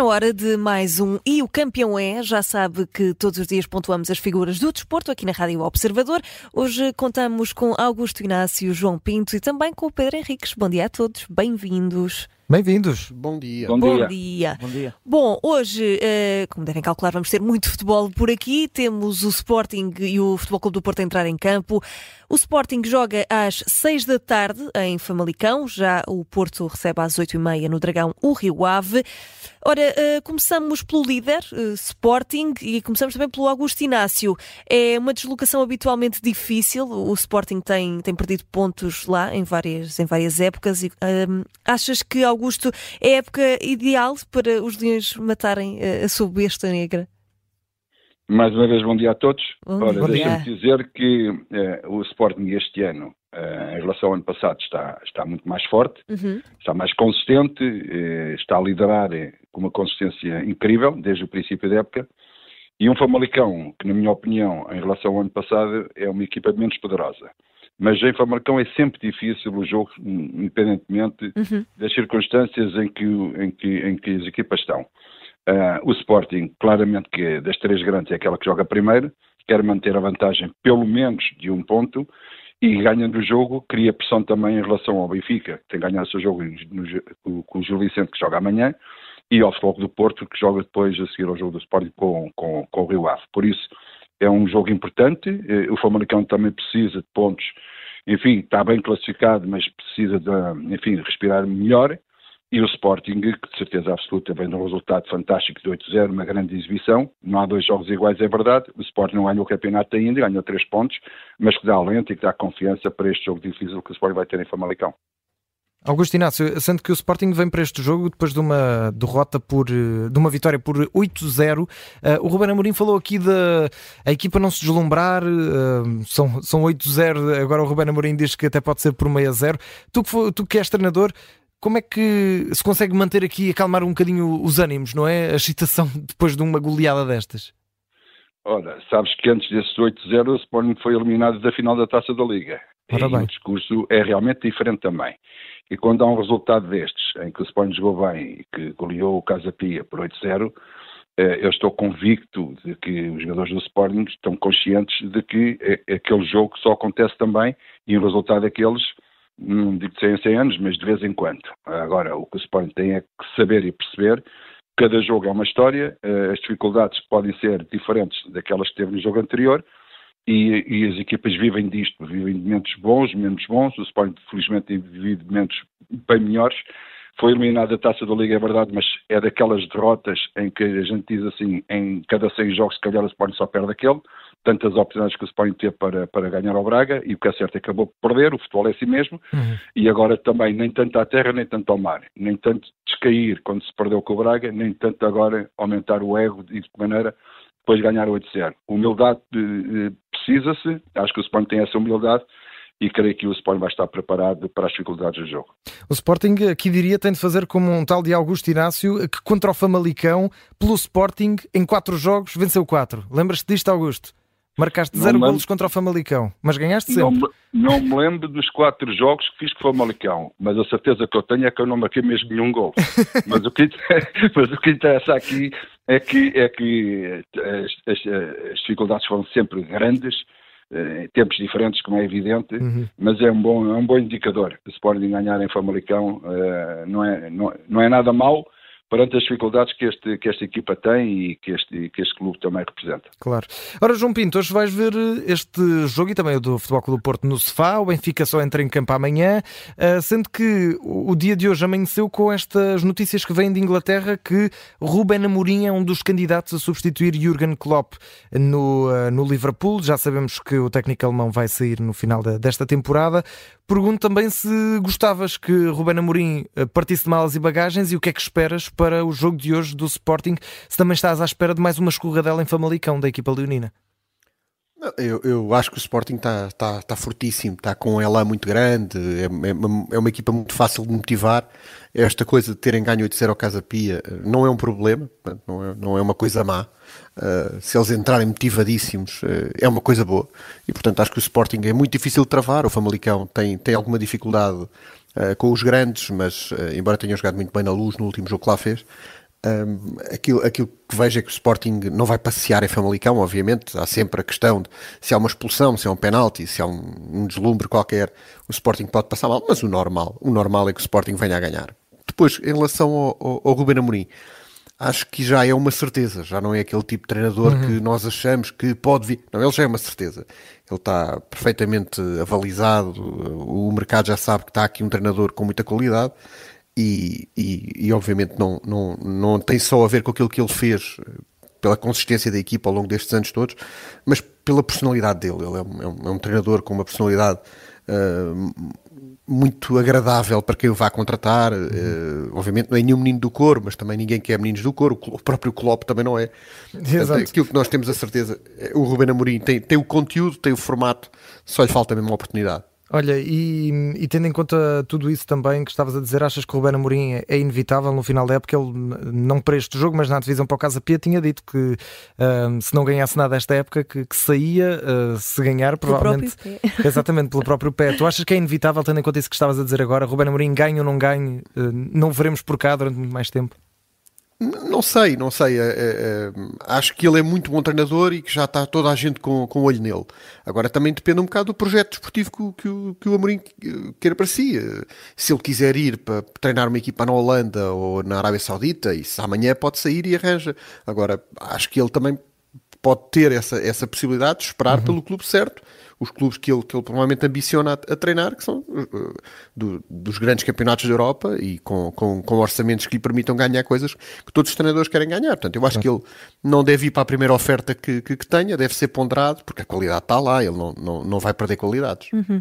na hora de mais um E o Campeão é. Já sabe que todos os dias pontuamos as figuras do desporto aqui na Rádio Observador. Hoje contamos com Augusto Inácio, João Pinto e também com o Pedro Henriques. Bom dia a todos, bem-vindos. Bem-vindos. Bom dia. Bom, Bom dia. dia. Bom dia. Bom, hoje, eh, como devem calcular, vamos ter muito futebol por aqui. Temos o Sporting e o Futebol Clube do Porto a entrar em campo. O Sporting joga às seis da tarde em Famalicão. Já o Porto recebe às oito e meia no Dragão o Rio Ave. Ora, eh, começamos pelo líder, eh, Sporting, e começamos também pelo Augusto Inácio. É uma deslocação habitualmente difícil. O Sporting tem, tem perdido pontos lá em várias, em várias épocas. E, achas que Augusto é a época ideal para os Leões matarem a, a sua besta negra? Mais uma vez, bom dia a todos. Bom Ora, deixa-me dizer que eh, o Sporting este ano, eh, em relação ao ano passado, está, está muito mais forte, uhum. está mais consistente, eh, está a liderar com uma consistência incrível desde o princípio da época. E um Famalicão, que na minha opinião, em relação ao ano passado, é uma equipa menos poderosa. Mas em Famalicão é sempre difícil o jogo, independentemente uhum. das circunstâncias em que, em, que, em que as equipas estão. Uh, o Sporting, claramente que das três grandes é aquela que joga primeiro, quer manter a vantagem pelo menos de um ponto e ganhando o jogo cria pressão também em relação ao Benfica, que tem ganhado o seu jogo no, com o Gil Vicente que joga amanhã e ao Futebol do Porto que joga depois a seguir ao jogo do Sporting com, com, com o Rio Ave. Por isso é um jogo importante, eh, o Famalicão também precisa de pontos, enfim, está bem classificado, mas precisa de, enfim, respirar melhor e o Sporting, que de certeza absoluta vem de um resultado fantástico de 8-0, uma grande exibição. Não há dois jogos iguais, é verdade. O Sporting não ganhou o campeonato ainda, ganhou três pontos, mas que dá alento e que dá confiança para este jogo difícil que o Sporting vai ter em Famalicão. Augusto Inácio, sendo que o Sporting vem para este jogo depois de uma derrota por, de uma vitória por 8-0, uh, eh, o Ruben Amorim falou aqui da a equipa não se deslumbrar, uh, são, são 8-0, agora o Ruben Amorim diz que até pode ser por meio a 0. Tu, tu que és treinador, como é que se consegue manter aqui, acalmar um bocadinho os ânimos, não é? A excitação depois de uma goleada destas? Ora, sabes que antes desse 8-0 o Sporting foi eliminado da final da Taça da Liga. Ora e o discurso é realmente diferente também. E quando há um resultado destes, em que o Sporting jogou bem e que goleou o Casa Pia por 8-0, eh, eu estou convicto de que os jogadores do Sporting estão conscientes de que é aquele jogo só acontece também e o resultado daqueles não digo de 100 em 100 anos, mas de vez em quando. Agora, o que o Sporting tem é que saber e perceber. Cada jogo é uma história, eh, as dificuldades podem ser diferentes daquelas que teve no jogo anterior. E, e, as equipas vivem disto, vivem de momentos bons, menos bons, o Sporting felizmente vive de momentos bem melhores. Foi eliminado da Taça da Liga, é verdade, mas é daquelas derrotas em que a gente diz assim, em cada 100 jogos se calhar o Sporting só perde aquele tantas oportunidades que o Sporting teve para, para ganhar ao Braga e o que é certo é acabou por perder, o futebol é assim mesmo, uhum. e agora também nem tanto à terra nem tanto ao mar, nem tanto descair quando se perdeu com o Braga, nem tanto agora aumentar o ego e de que maneira depois ganhar o 8-0. Humildade eh, precisa-se, acho que o Sporting tem essa humildade e creio que o Sporting vai estar preparado para as dificuldades do jogo. O Sporting, aqui diria, tem de fazer como um tal de Augusto Inácio, que contra o Famalicão, pelo Sporting, em quatro jogos, venceu quatro. Lembras-te disto, Augusto? Marcaste zero golos contra o Famalicão, mas ganhaste sempre. Não, não, me lembro dos quatro jogos que fiz com o Famalicão, mas a certeza que eu tenho é que eu não marquei mesmo nenhum gol. mas, o que, mas o que interessa aqui é que, é que as, as, as dificuldades foram sempre grandes, eh, em tempos diferentes, como é evidente, uhum. mas é um bom, é um bom indicador. O Sporting ganhar em Famalicão uh, não, é, não, não é nada mau, perante as dificuldades que, este, que esta equipa tem e que este, que este clube também representa. Claro. Ora, João Pinto, hoje vais ver eh, este jogo e também o do Futebol Clube do Porto no sofá. O Benfica só entra em campo amanhã, eh, sendo que o dia de hoje amanheceu com estas notícias que vêm de Inglaterra que Ruben Amorim é um dos candidatos a substituir Jurgen Klopp no, eh, no Liverpool. Já sabemos que o técnico alemão vai sair no final desta temporada. Pergunto também se gostavas que Ruben Amorim partisse de malas e bagagens e o que é que esperas para o jogo de hoje do Sporting, se também estás à espera de mais uma escorregadela em Famalicão da equipa leonina. Eu, eu acho que o Sporting está tá, tá fortíssimo, está com um elan muito grande, é, é, é, uma equipa muito fácil de motivar. Esta coisa de terem ganho 8-0 ao Casa Pia eh, não é um problema, não é, não é uma coisa má. Uh, se eles entrarem motivadíssimos, uh, é uma coisa boa. E portanto acho que o Sporting é muito difícil de travar. O Famalicão tem, tem alguma dificuldade uh, com os grandes, mas embora tenha jogado muito bem na luz no último jogo que lá fez, Um, aquilo, aquilo que vejo é que o Sporting não vai passear em Famalicão, obviamente. Há sempre a questão de se há uma expulsão, se há um penalti, se há um, um deslumbre qualquer, o Sporting pode passar mal, mas o normal, o normal é que o Sporting venha a ganhar. Depois, em relação ao, ao, ao Ruben Amorim, acho que já é uma certeza, já não é aquele tipo de treinador uhum. que nós achamos que pode vir. Não, ele já é uma certeza. Ele está perfeitamente avalizado, o mercado já sabe que está aqui um treinador com muita qualidade e, e, e, obviamente não, não, não tem só a ver com aquilo que ele fez pela consistência da equipa ao longo destes anos todos, mas pela personalidade dele. Ele é um, é um, é um treinador com uma personalidade uh, muito agradável para quem o vá contratar. Uhum. Uh, obviamente não é nenhum menino do coro, mas também ninguém quer meninos do coro. O próprio Klopp também não é. Portanto, aquilo que nós temos a certeza, é, o Ruben Amorim tem, tem o conteúdo, tem o formato, só lhe falta mesmo uma oportunidade. Olha, e, e, tendo em conta tudo isso também que estavas a dizer, achas que o Ruben Amorim é, é inevitável no final da época? Ele, não para este jogo, mas na divisão para o Casa Pia, tinha dito que uh, se não ganhasse nada esta época, que, que saía, uh, se ganhar, provavelmente. Exatamente, pelo próprio pé. Tu achas que é inevitável, tendo em conta isso que estavas a dizer agora? Ruben Amorim ganha ou não ganha? Uh, não veremos por cá durante muito mais tempo? Não sei, não sei. É, é, é, acho que ele é muito bom treinador e que já está toda a gente com, com olho nele. Agora também depende um bocado do projeto desportivo que, que, o, que o Amorim queira para si. Se ele quiser ir para treinar uma equipa na Holanda ou na Arábia Saudita, isso amanhã pode sair e arranja. Agora, acho que ele também pode ter essa, essa possibilidade de esperar uhum. pelo clube certo os clubes que ele, que ele provavelmente ambiciona a, a treinar, que são uh, do, dos grandes campeonatos da Europa e com, com, com, orçamentos que lhe permitam ganhar coisas que todos os treinadores querem ganhar. Portanto, eu acho que ele não deve ir para a primeira oferta que, que, que tenha, deve ser ponderado, porque a qualidade está lá, ele não, não, não vai perder qualidades. Uhum.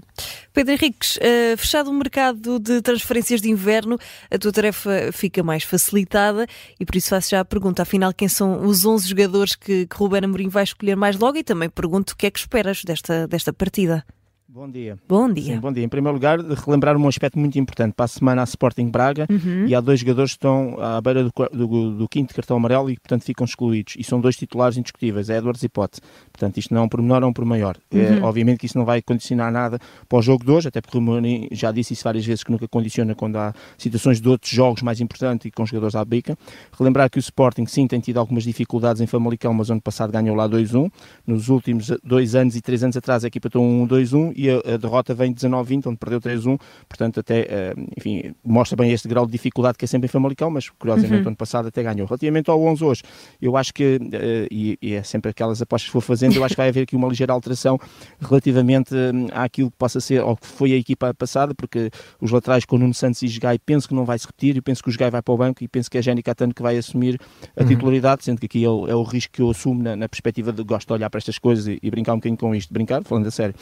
Pedro Henriques, uh, fechado o mercado de transferências de inverno, a tua tarefa fica mais facilitada e por isso faço já a pergunta, afinal, quem são os 11 jogadores que, que Ruben Amorim vai escolher mais logo e também pergunto o que é que esperas desta, desta esta partida. Bom dia. Bom dia. Sim, bom dia. Em primeiro lugar, relembrar um aspecto muito importante. Para a semana há Sporting Braga uhum. e há dois jogadores que estão à beira do, do, do, quinto cartão amarelo e portanto, ficam excluídos. E são dois titulares indiscutíveis, é Edwards e Pote. Portanto, isto não é um pormenor, é um por maior. É, uhum. É, obviamente que isso não vai condicionar nada para o jogo de hoje, até porque o Mourinho já disse isso várias vezes que nunca condiciona quando há situações de outros jogos mais importantes e com jogadores à bica. Relembrar que o Sporting, sim, tem tido algumas dificuldades em Famalicão, mas ano passado ganhou lá 2-1. Nos últimos dois anos e três anos atrás a equipa tem 1-2-1 e a, a derrota vem 19-20, onde perdeu 3-1, portanto até, eh, enfim, mostra bem este grau de dificuldade que é sempre em Famalicão, mas curiosamente uhum. ano passado até ganhou. Relativamente ao 11 hoje, eu acho que, eh, e, e, é sempre aquelas apostas que vou fazendo, eu acho que vai haver aqui uma ligeira alteração relativamente eh, àquilo que possa ser, ou que foi a equipa passada, porque os laterais com Nuno Santos e Gai penso que não vai se repetir, eu penso que o Gai vai para o banco e penso que é Jenny Catano que vai assumir a uhum. titularidade, sendo que aqui é o, é o, risco que eu assumo na, na perspectiva de gosto de olhar para estas coisas e, e, brincar um bocadinho com isto, brincar, falando a sério.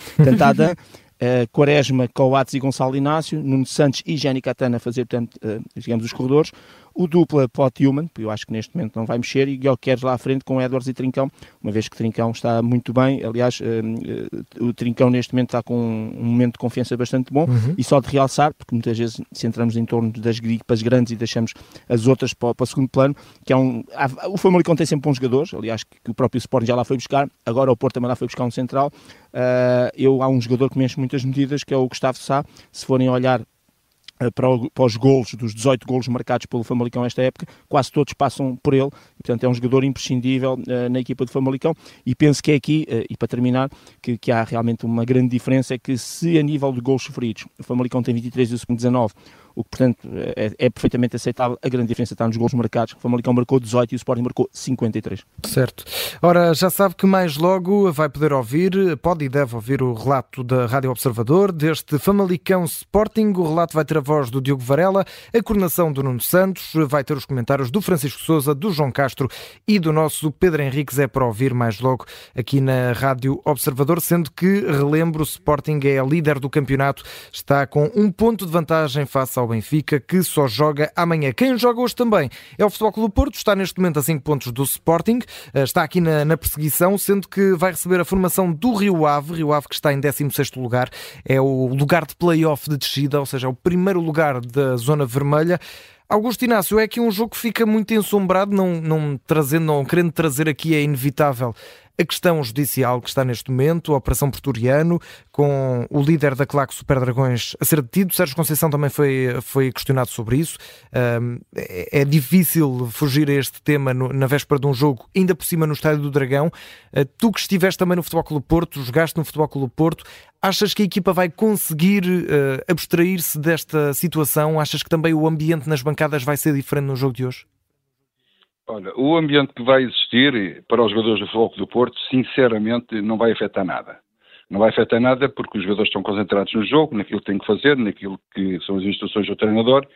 Uh, Quaresma, Coates e Gonçalo Inácio, Nuno Santos e Jenny Catana a fazer, portanto, uh, digamos, os corredores. O dupla Pot Human, eu acho que neste momento não vai mexer, e Guilherme lá à frente com Edwards e Trincão, uma vez que Trincão está muito bem. Aliás, uh, o Trincão neste momento está com um momento de confiança bastante bom. Uhum. E só de realçar, porque muitas vezes centramos em torno das gripas grandes e deixamos as outras para, para o segundo plano, que é um. Há, o Famalicão tem sempre bons jogadores, aliás, que, que, o próprio Sporting já lá foi buscar, agora o Porto também lá foi buscar um central. Uh, eu, há um jogador que mexe muitas medidas, que é o Gustavo Sá. Se forem olhar eh, para, o, para, os golos, dos 18 golos marcados pelo Famalicão esta época, quase todos passam por ele, portanto é um jogador imprescindível uh, na equipa do Famalicão, e penso que é aqui, uh, e para terminar, que, que, há realmente uma grande diferença, é que se a nível de golos sofridos, o Famalicão tem 23 e o 19, o que, portanto, é, é, perfeitamente aceitável. A grande diferença está nos gols marcados. O Famalicão marcou 18 e o Sporting marcou 53. Certo. Ora, já sabe que mais logo vai poder ouvir, pode e deve ouvir o relato da Rádio Observador deste Famalicão Sporting. O relato vai ter a voz do Diogo Varela, a coordenação do Nuno Santos, vai ter os comentários do Francisco Souza, do João Castro e do nosso Pedro Henriques. É para ouvir mais logo aqui na Rádio Observador, sendo que, relembro, o Sporting é líder do campeonato, está com um ponto de vantagem face ao ao Benfica, que só joga amanhã. Quem joga hoje também é o Futebol Clube Porto, está neste momento a 5 pontos do Sporting, eh, está aqui na, na, perseguição, sendo que vai receber a formação do Rio Ave, Rio Ave que está em 16º lugar, é o lugar de play-off de descida, ou seja, é o primeiro lugar da zona vermelha. Augusto Inácio, é aqui um jogo que fica muito ensombrado, não, não, trazendo, não querendo trazer aqui é inevitável a questão judicial que está neste momento, a Operação Porturiano, com o líder da Claque Super Dragões a ser detido. Sérgio Conceição também foi, foi questionado sobre isso. é, é difícil fugir a este tema no, na véspera de um jogo, ainda por cima no Estádio do Dragão. Uh, tu que estiveste também no Futebol Clube Porto, jogaste no Futebol Clube Porto, achas que a equipa vai conseguir uh, abstrair-se desta situação? Achas que também o ambiente nas bancadas vai ser diferente no jogo de hoje? Olha, o ambiente que vai existir para os jogadores do Futebol do Porto, sinceramente, não vai afetar nada. Não vai afetar nada porque os jogadores estão concentrados no jogo, naquilo que têm que fazer, naquilo que são as instruções do treinador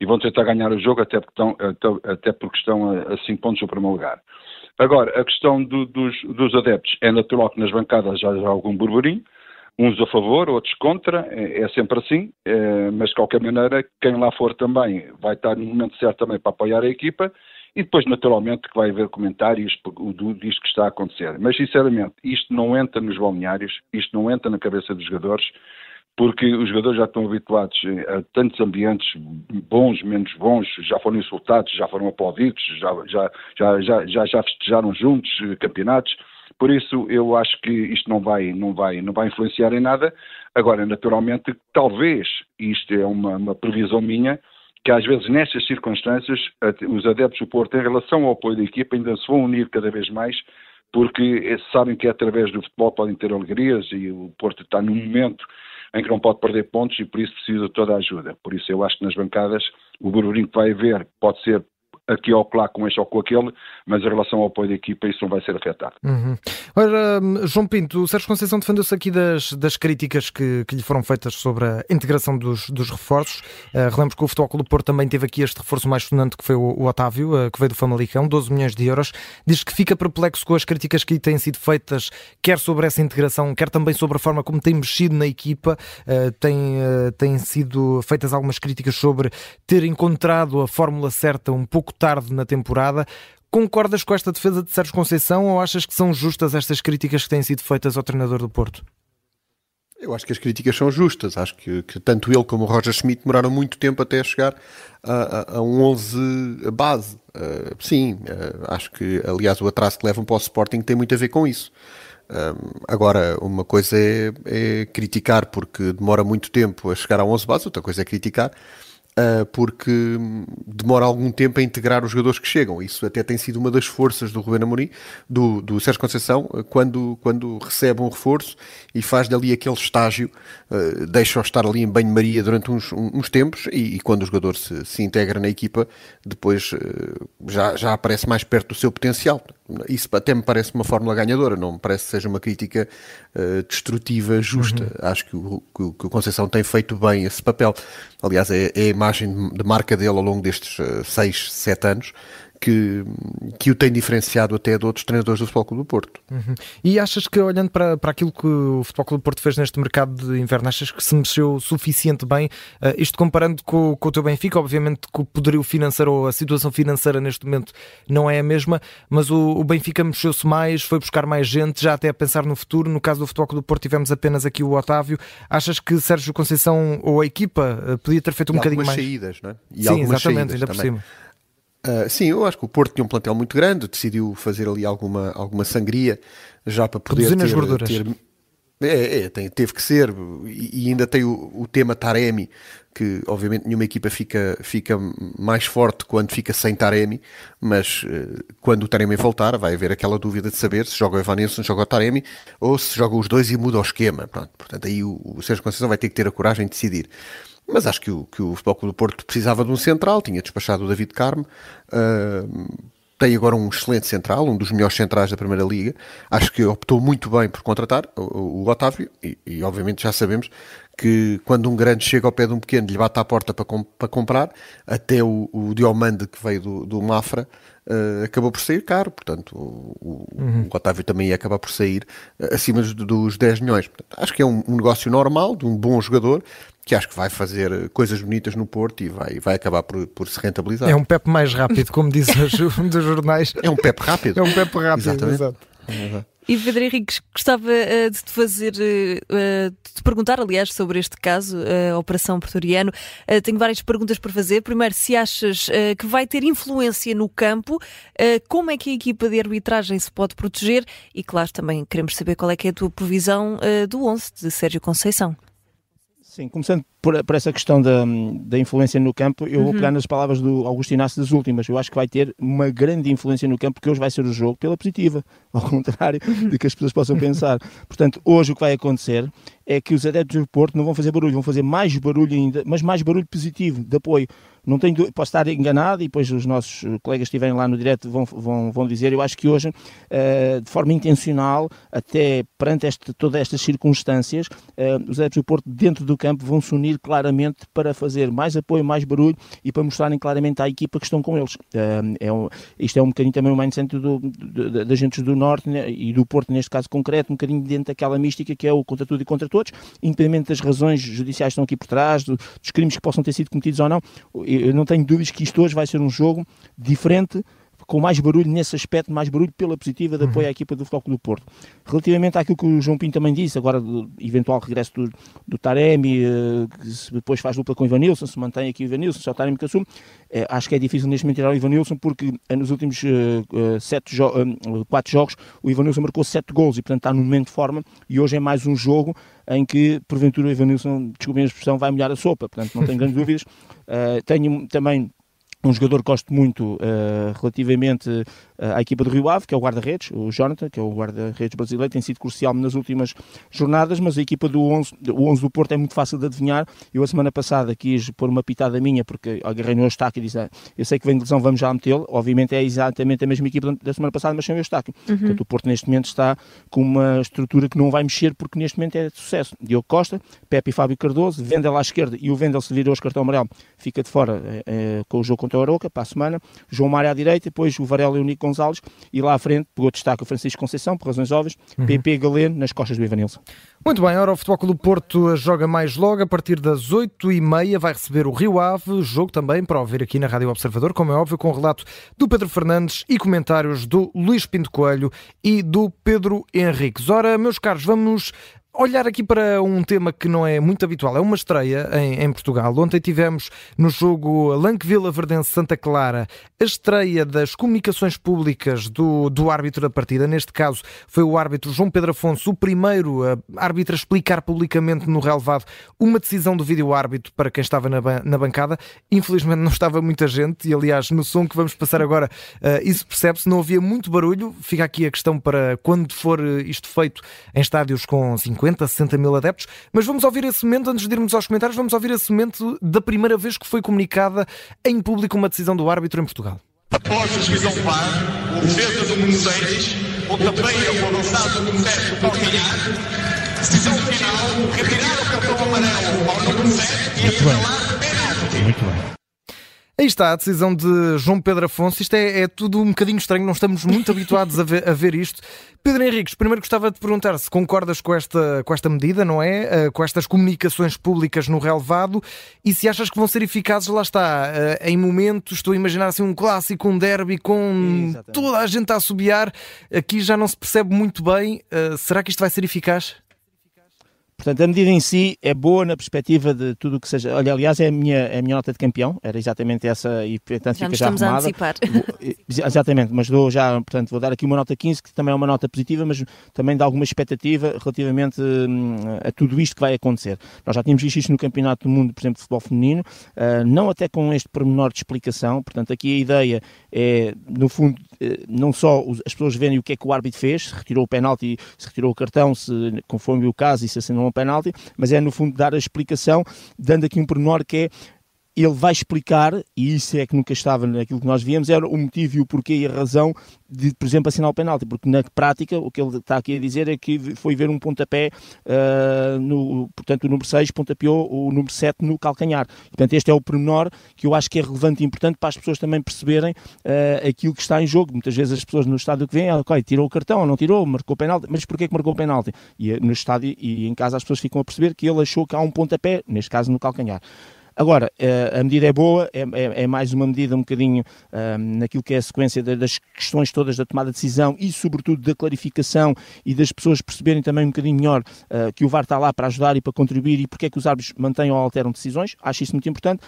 e vão tentar ganhar o jogo até porque estão, até, até porque estão a 5 pontos no primeiro lugar. Agora, a questão do, dos, dos, adeptos é natural que nas bancadas já há algum burburinho, uns a favor, outros contra, é, é sempre assim, é, mas de qualquer maneira, quem lá for também vai estar no momento certo também para apoiar a equipa e depois, naturalmente, que vai haver comentários disto que está a acontecer. Mas, sinceramente, isto não entra nos balneários, isto não entra na cabeça dos jogadores, porque os jogadores já estão habituados a tantos ambientes bons, menos bons, já foram insultados, já foram aplaudidos, já, já, já, já, já, já festejaram juntos eh, campeonatos. Por isso, eu acho que isto não vai, não vai, não vai influenciar em nada. Agora, naturalmente, talvez, isto é uma, uma previsão minha, que às vezes nestas circunstâncias os adeptos do Porto, em relação ao apoio da equipa, ainda se vão unir cada vez mais, porque sabem que através do futebol podem ter alegrias e o Porto está num momento em que não pode perder pontos e por isso precisa de toda a ajuda. Por isso eu acho que nas bancadas o burburinho que vai haver pode ser aqui ou lá com este ou com aquele, mas em relação ao apoio da equipa isso não vai ser afetado. Uhum. Ora, João Pinto, o Sérgio Conceição defendeu-se aqui das, das críticas que, que, lhe foram feitas sobre a integração dos, dos reforços. Uh, relembro que o Futebol Clube Porto também teve aqui este reforço mais sonante que foi o, o Otávio, uh, que veio do Famalicão, 12 milhões de euros. Diz que fica perplexo com as críticas que lhe têm sido feitas, quer sobre essa integração, quer também sobre a forma como tem mexido na equipa. Uh, tem, têm sido feitas algumas críticas sobre ter encontrado a fórmula certa um pouco tarde na temporada. Concordas com esta defesa de Sérgio Conceição ou achas que são justas estas críticas que têm sido feitas ao treinador do Porto? Eu acho que as críticas são justas. Acho que, que tanto ele como o Roger Schmidt demoraram muito tempo até chegar a, a, a um 11 base. Uh, sim, uh, acho que, aliás, o atraso que levam para o Sporting tem muito a ver com isso. Uh, agora, uma coisa é, é, criticar porque demora muito tempo a chegar a 11 base, outra coisa é criticar porque demora algum tempo a integrar os jogadores que chegam. Isso até tem sido uma das forças do Ruben Amorim, do, do Sérgio Conceição, quando, quando recebe um reforço e faz dali aquele estágio, uh, deixa-o estar ali em banho-maria durante uns, uns tempos e, e, quando o jogador se, se integra na equipa, depois já, já aparece mais perto do seu potencial. Isso até me parece uma fórmula ganhadora, não me parece que seja uma crítica uh, destrutiva justa. Uhum. Acho que o, que o Conceição tem feito bem esse papel. Aliás, é, é a imagem de marca dele ao longo destes 6, uh, 7 anos que, que o tem diferenciado até de outros treinadores do Futebol Clube do Porto. Uhum. E achas que, olhando para, para aquilo que o Futebol Clube do Porto fez neste mercado de inverno, achas que se mexeu suficiente bem? Uh, isto comparando com, com o teu Benfica, obviamente que o poderio financeiro ou a situação financeira neste momento não é a mesma, mas o, o Benfica mexeu-se mais, foi buscar mais gente, já até a pensar no futuro. No caso do Futebol Clube do Porto tivemos apenas aqui o Otávio. Achas que Sérgio Conceição ou a equipa uh, podia ter feito um e bocadinho mais? saídas, não é? E Sim, exatamente, ainda também. por cima. Uh, sim, eu acho que o Porto tinha um plantel muito grande, decidiu fazer ali alguma, alguma sangria já para poder ter, gorduras. ter é, é tem, teve que ser, e, e ainda tem o, o, tema Taremi, que obviamente nenhuma equipa fica, fica mais forte quando fica sem Taremi, mas uh, quando o Taremi voltar, vai haver aquela dúvida de saber se joga o Evanilson, joga o Taremi, ou se joga os dois e muda o esquema. Pronto, portanto, aí o, o Sérgio Conceição vai ter que ter a coragem de decidir. Mas acho que o, que o Futebol Clube do Porto precisava de um central, tinha despachado o David Carmo, uh, tem agora um excelente central, um dos melhores centrais da Primeira Liga. Acho que optou muito bem por contratar o, o Otávio e, e, obviamente já sabemos que quando um grande chega ao pé de um pequeno lhe bate à porta para, com, para comprar, até o, o Diomande que veio do, do Mafra uh, acabou por sair caro, portanto o, uhum. o, Otávio também ia acabar por sair uh, acima dos, dos 10 milhões. Portanto, acho que é um, um negócio normal, de um bom jogador, que acho que vai fazer coisas bonitas no Porto e vai, vai acabar por, por se rentabilizar. É um Pep mais rápido, como dizem um dos jornais. É um Pep rápido. É um Pep rápido, Exatamente. exato. E Pedro Henriques, gostava uh, de te fazer, uh, de te perguntar, aliás, sobre este caso, a Operação Pretoriano. tenho várias perguntas para fazer. Primeiro, se achas que vai ter influência no campo, como é que a equipa de arbitragem se pode proteger? E, claro, também queremos saber qual é que é a tua previsão do 11 de Sérgio Conceição. Sim, começando por, por, essa questão da, da influência no campo, eu uhum. vou pegar nas palavras do Augusto Inácio das últimas. Eu acho que vai ter uma grande influência no campo, porque hoje vai ser o jogo pela positiva, ao contrário uhum. de que as pessoas possam pensar. Portanto, hoje o que vai acontecer é que os adeptos do Porto não vão fazer barulho, vão fazer mais barulho ainda, mas mais barulho positivo, de apoio. Não tenho, posso estar enganado e depois os nossos colegas que estiverem lá no direto vão, vão, vão dizer. Eu acho que hoje, uh, de forma intencional, até perante este, todas estas circunstâncias, uh, os adeptos do Porto dentro do campo vão se unir claramente para fazer mais apoio, mais barulho e para mostrarem claramente à equipa que estão com eles. Uh, é um, isto é um bocadinho também o mindset do, do, da gente do Norte né, e do Porto, neste caso concreto, um bocadinho dentro daquela mística que é o contra tudo e contra todos, independente das razões judiciais que estão aqui por trás, do, dos crimes que possam ter sido cometidos ou não. Eu não tenho dúvidas que isto hoje vai ser um jogo diferente com mais barulho nesse aspecto, mais barulho pela positiva de apoio uhum. à equipa do Futebol do Porto. Relativamente àquilo que o João Pinto também disse, agora do eventual regresso do, do Taremi, uh, que depois faz dupla com o Ivanilson, se mantém aqui o Ivanilson, só o Taremi que assume, uh, acho que é difícil neste momento tirar o Ivanilson porque uh, nos últimos sete jo quatro jogos o Ivanilson marcou sete gols e portanto está num momento de forma e hoje é mais um jogo em que porventura o Ivanilson, desculpem a expressão, vai molhar a sopa, portanto não tenho grandes dúvidas. tenho também um jogador que gosto muito uh, relativamente uh, à equipa do Rio Ave, que é o guarda-redes, o Jonathan, que é o guarda-redes brasileiro, tem sido crucial nas últimas jornadas, mas a equipa do 11, o 11 do Porto é muito fácil de adivinhar. Eu a semana passada quis pôr uma pitada minha, porque agarrei no Eustáquio e disse, ah, eu sei que vem de lesão, vamos já metê-lo. Obviamente é exatamente a mesma equipa da semana passada, mas sem o Eustáquio. Uhum. Portanto, o Porto neste momento está com uma estrutura que não vai mexer, porque neste momento é de sucesso. Diogo Costa, Pepe e Fábio Cardoso, Vendel à esquerda e o Vendel se virou os cartão amarelo, fica de fora é, com o jogo contra o Aroca para a semana, João Mário à direita, depois o Varela e o Nico Gonçalves, e lá à frente pegou destaque o Francisco Conceição, por razões óbvias, uhum. PP Galeno nas costas do Ivanilson. Muito bem, ora o Futebol Clube Porto joga mais logo, a partir das 8h30 vai receber o Rio Ave, jogo também para ouvir aqui na Rádio Observador, como é óbvio, com o relato do Pedro Fernandes e comentários do Luís Pinto Coelho e do Pedro Henriques. Ora, meus caros, vamos olhar aqui para um tema que não é muito habitual, é uma estreia em, em Portugal. Ontem tivemos no jogo Lanque Vila Verdense Santa Clara a estreia das comunicações públicas do, do árbitro da partida. Neste caso foi o árbitro João Pedro Afonso, o primeiro árbitro a explicar publicamente no relevado uma decisão do vídeo árbitro para quem estava na, na bancada. Infelizmente não estava muita gente e, aliás, no som que vamos passar agora, uh, isso percebe-se, não havia muito barulho. Fica aqui a questão para quando for isto feito em estádios com 50 50, 60 mil adeptos. Mas vamos ouvir esse momento, antes de irmos aos comentários, vamos ouvir esse momento da primeira vez que foi comunicada em público uma decisão do árbitro em Portugal. Após a decisão VAR, o defesa do número 6, pontapeia o avançado número 7 do calcanhar, decisão final, retirar o cartão amarelo ao número 7 e assinalar penalti. Muito bem. Aí está a decisão de João Pedro Afonso. Isto é, é tudo um bocadinho estranho, não estamos muito habituados a ver, a ver, isto. Pedro Henriques, primeiro gostava de perguntar se concordas com esta, com esta medida, não é? Uh, com estas comunicações públicas no relevado e se achas que vão ser eficazes, lá está, uh, em momentos, estou a imaginar assim um clássico, um derby com Exatamente. toda a gente a assobiar, aqui já não se percebe muito bem. Uh, será que isto vai ser eficaz? Portanto, a medida em si é boa na perspectiva de tudo o que seja. Olha, aliás, é a minha, é a minha nota de campeão, era exatamente essa e portanto já fica já estamos arrumada. a antecipar. Exatamente, mas dou já, portanto, vou dar aqui uma nota 15, que também é uma nota positiva, mas também dá alguma expectativa relativamente hum, a tudo isto que vai acontecer. Nós já tínhamos visto isto no Campeonato do Mundo, por exemplo, de futebol feminino, uh, não até com este pormenor de explicação, portanto, aqui a ideia é, no fundo, uh, não só as pessoas verem o que é que o árbitro fez, se retirou o penalti, se retirou o cartão, se conforme o caso e se assinou um penalti, mas é no fundo dar a explicação, dando aqui um pormenor que é ele vai explicar, e isso é que nunca estava naquilo que nós víamos, era o motivo e o porquê e a razão de, por exemplo, assinar o penalti, porque na prática o que ele está aqui a dizer é que foi ver um pontapé, uh, no, portanto o número 6 pontapeou o número 7 no calcanhar. Portanto, este é o pormenor que eu acho que é relevante e importante para as pessoas também perceberem uh, aquilo que está em jogo. Muitas vezes as pessoas no estádio que vêm, ah, ok, tirou o cartão não tirou, marcou o penalti, mas porquê que marcou o penalti? E no estádio e em casa as pessoas ficam a perceber que ele achou que há um pontapé, neste caso no calcanhar. Agora, a medida é boa, é, é, é mais uma medida um bocadinho um, naquilo que é a sequência das questões todas da tomada de decisão e, sobretudo, da clarificação e das pessoas perceberem também um bocadinho melhor uh, que o VAR está lá para ajudar e para contribuir e porque é que os árbitros mantêm ou alteram decisões. Acho isso muito importante.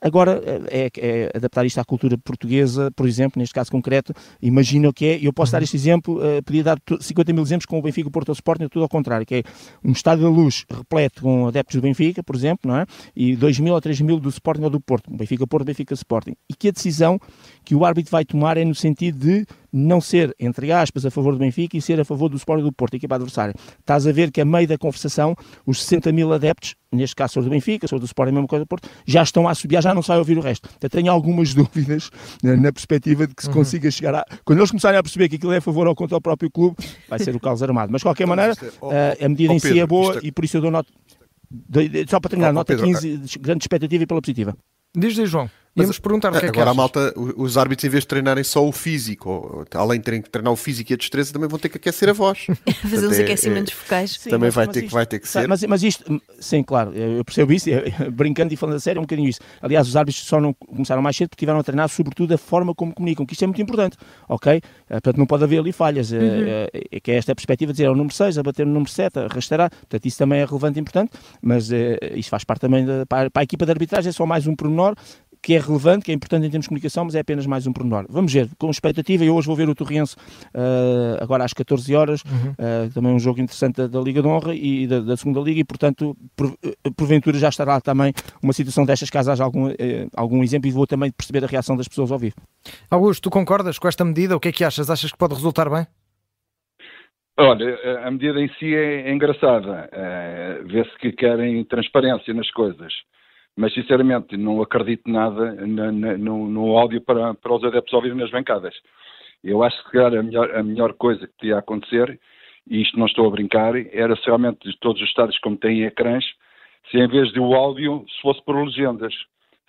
Agora, é, é, adaptar isto à cultura portuguesa, por exemplo, neste caso concreto, imagina o que é, eu posso dar uhum. este exemplo, uh, podia dar 50 mil exemplos com o Benfica, o Porto, o Sporting, tudo ao contrário, que é um estádio da luz repleto com adeptos do Benfica, por exemplo, não é? e 2 mil ou 3 mil do Sporting ou do Porto, Benfica, Porto, Benfica, Sporting, e que a decisão que o árbitro vai tomar é no sentido de não ser, entre aspas, a favor do Benfica e ser a favor do Sporting do Porto, equipa adversária. Estás a ver que a meio da conversação, os 60 mil adeptos, neste caso sou do Benfica, sou do Sporting, a mesma coisa do Porto, já estão a subir, já não sai a ouvir o resto. Eu tenho algumas dúvidas né, na perspectiva de que se uhum. consiga chegar a... Quando eles começarem a perceber que aquilo é a favor ou contra o próprio clube, vai ser o calos armado. Mas, de qualquer maneira, é, a medida em si é boa e por isso eu dou nota... Só para terminar, nota 15, grande expectativa e pela positiva. Diz, diz João. Íamos perguntar o que é que Agora a malta, os árbitros, em vez de treinarem só o físico, além de terem que treinar o físico e a destreza, também vão ter que aquecer a voz. Fazer uns aquecimentos é, focais. Sim, também mas, vai, mas ter isto, que, vai ter que ser. Mas, mas isto, sim, claro, eu percebo isso, brincando e falando a sério, é um bocadinho isso. Aliás, os árbitros só não começaram mais cedo porque tiveram a treinar, sobretudo, a forma como comunicam, que isto é muito importante, ok? Eh, portanto, não pode haver ali falhas. Eh, uhum. É, é, que é esta a perspectiva de dizer, é o número 6, a bater no número 7, arrastará. Portanto, isso também é relevante e importante, mas é, isso faz parte também da, para, para a equipa de arbitragem, é só mais um pormenor que é relevante, que é importante em termos de comunicação, mas é apenas mais um pormenor. Vamos ver, com expectativa, eu hoje vou ver o Torrense uh, agora às 14 horas, uhum. uh, também um jogo interessante da, da, Liga de Honra e da, da Segunda Liga, e portanto, por, uh, porventura já estará também uma situação destas, caso haja algum, algum exemplo, e vou também perceber a reação das pessoas ao vivo. Augusto, tu concordas com esta medida? O que é que achas? Achas que pode resultar bem? Olha, a medida em si é, é engraçada. Vê-se que querem transparência nas coisas mas sinceramente não acredito nada na, na, no, no, áudio para, para os adeptos ouvirem nas bancadas. Eu acho que a melhor, a melhor coisa que podia acontecer, e isto não estou a brincar, era se realmente todos os estados como têm ecrãs, se em vez de o áudio, se fosse por legendas.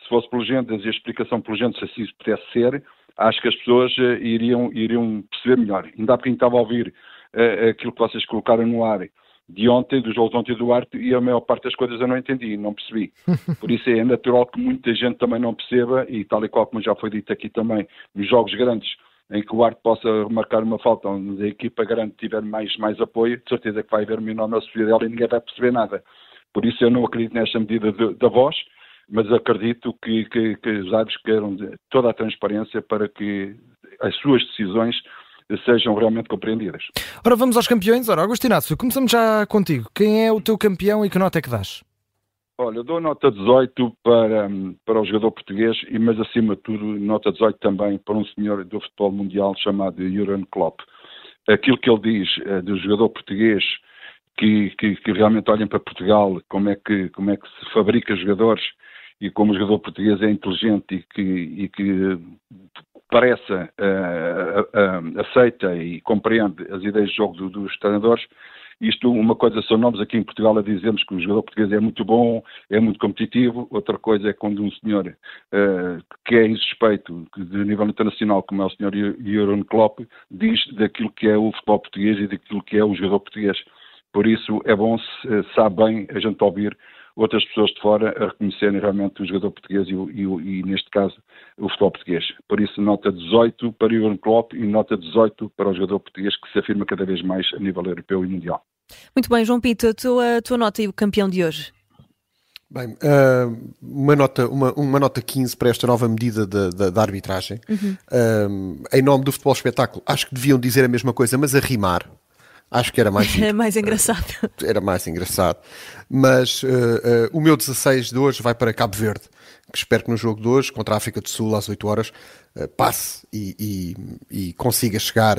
Se fosse por legendas e a explicação por legendas, se assim pudesse ser, acho que as pessoas uh, iriam, iriam perceber melhor. Ainda há pouquinho estava a ouvir uh, aquilo que vocês colocaram no ar de ontem, do jogo de ontem do Arte, e a maior parte das coisas eu não entendi, não percebi. Por isso é natural que muita gente também não perceba, e tal e qual como já foi dito aqui também, nos jogos grandes, em que o Arte possa marcar uma falta onde a equipa grande tiver mais, mais apoio, de certeza que vai haver uma enorme dela e ninguém vai perceber nada. Por isso eu não acredito nesta medida da voz, mas acredito que, que, que os árbitros queiram toda a transparência para que as suas decisões sejam realmente compreendidas. Ora, vamos aos campeões. Ora, Augusto Inácio, começamos já contigo. Quem é o teu campeão e que nota é que dás? Olha, dou nota 18 para, para o jogador português, e mas acima de tudo, nota 18 também para um senhor do futebol mundial chamado Jurgen Klopp. Aquilo que ele diz é, do jogador português, que, que, que, realmente olhem para Portugal, como é, que, como é que se fabrica jogadores e como o jogador português é inteligente e que, e que parece uh, uh, aceita e compreende as ideias de jogo do, dos treinadores. Isto, uma coisa são nós aqui em Portugal a dizermos que o jogador português é muito bom, é muito competitivo, outra coisa é quando um senhor uh, que é insuspeito de nível internacional, como é o senhor Jurgen Klopp, diz daquilo que é o futebol português e daquilo que é o jogador português. Por isso é bom, se, sabe bem a gente ouvir outras pessoas de fora a reconhecerem realmente o jogador português e, e, e, neste caso, o futebol português. Por isso, nota 18 para o Jurgen Klopp e nota 18 para o jogador português que se afirma cada vez mais a nível europeu e mundial. Muito bem, João Pito, a tua, a tua nota e o campeão de hoje? Bem, uh, uma, nota, uma, uma nota 15 para esta nova medida da, da, da arbitragem. Uhum. Uh, em nome do futebol espetáculo, acho que deviam dizer a mesma coisa, mas a rimar. Acho que era mais. Era mais engraçado. Era mais engraçado. Mas uh, uh, o meu 16 de hoje vai para Cabo Verde, que espero que no jogo de hoje, contra a África do Sul, às 8 horas, uh, passe e, e, e, consiga chegar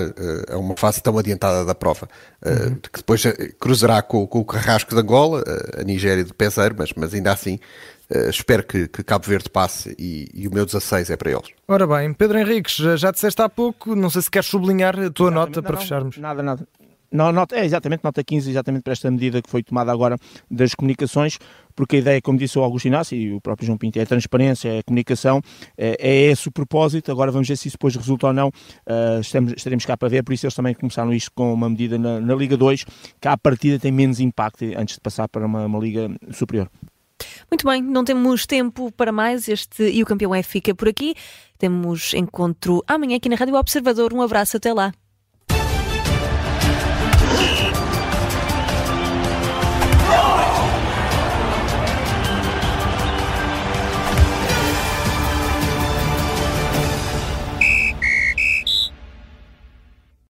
a uma fase tão adiantada da prova. Uhum. Que depois cruzará com, com, o Carrasco de Angola, a Nigéria de Peseiro, mas, mas ainda assim. espero que, que, Cabo Verde passe e, e, o meu 16 é para eles. Ora bem, Pedro Henriques, já, já disseste há pouco, não sei se queres sublinhar a tua nota para não, fecharmos. Nada, nada. Nota, é exatamente, nota 15, exatamente para esta medida que foi tomada agora das comunicações, porque a ideia, como disse o Augusto Inácio e o próprio João Pinto, é a transparência, é a comunicação, é, é esse o propósito. Agora vamos ver se isso depois resulta ou não. Uh, estamos, estaremos cá para ver, por isso eles também começaram isto com uma medida na, na Liga 2, que à partida tem menos impacto antes de passar para uma, uma Liga superior. Muito bem, não temos tempo para mais. Este e o campeão é fica por aqui. Temos encontro amanhã aqui na Rádio Observador. Um abraço, até lá.